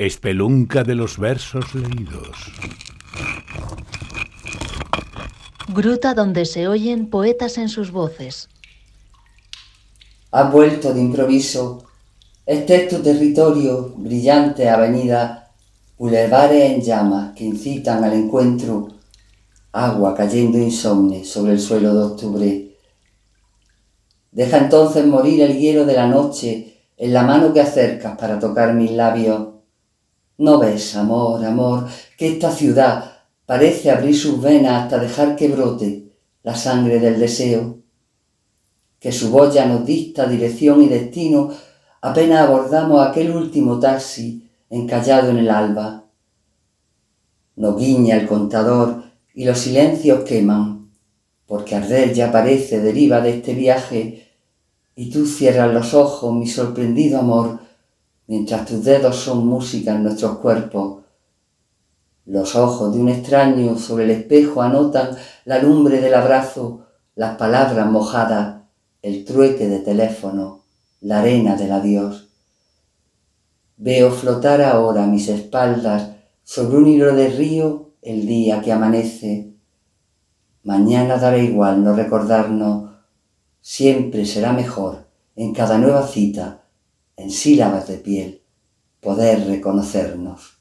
Espelunca de los versos leídos. Gruta donde se oyen poetas en sus voces. Has vuelto de improviso. Este es tu territorio, brillante avenida, bulevares en llamas que incitan al encuentro, agua cayendo insomne sobre el suelo de octubre. Deja entonces morir el hielo de la noche en la mano que acercas para tocar mis labios ¿No ves, amor, amor, que esta ciudad parece abrir sus venas hasta dejar que brote la sangre del deseo? Que su voz ya nos dicta dirección y destino apenas abordamos aquel último taxi encallado en el alba. Nos guiña el contador y los silencios queman, porque arder ya parece deriva de este viaje, y tú cierras los ojos, mi sorprendido amor, mientras tus dedos son música en nuestros cuerpos. Los ojos de un extraño sobre el espejo anotan la lumbre del abrazo, las palabras mojadas, el trueque de teléfono, la arena del adiós. Veo flotar ahora mis espaldas sobre un hilo de río el día que amanece. Mañana dará igual no recordarnos, siempre será mejor en cada nueva cita en sílabas de piel, poder reconocernos.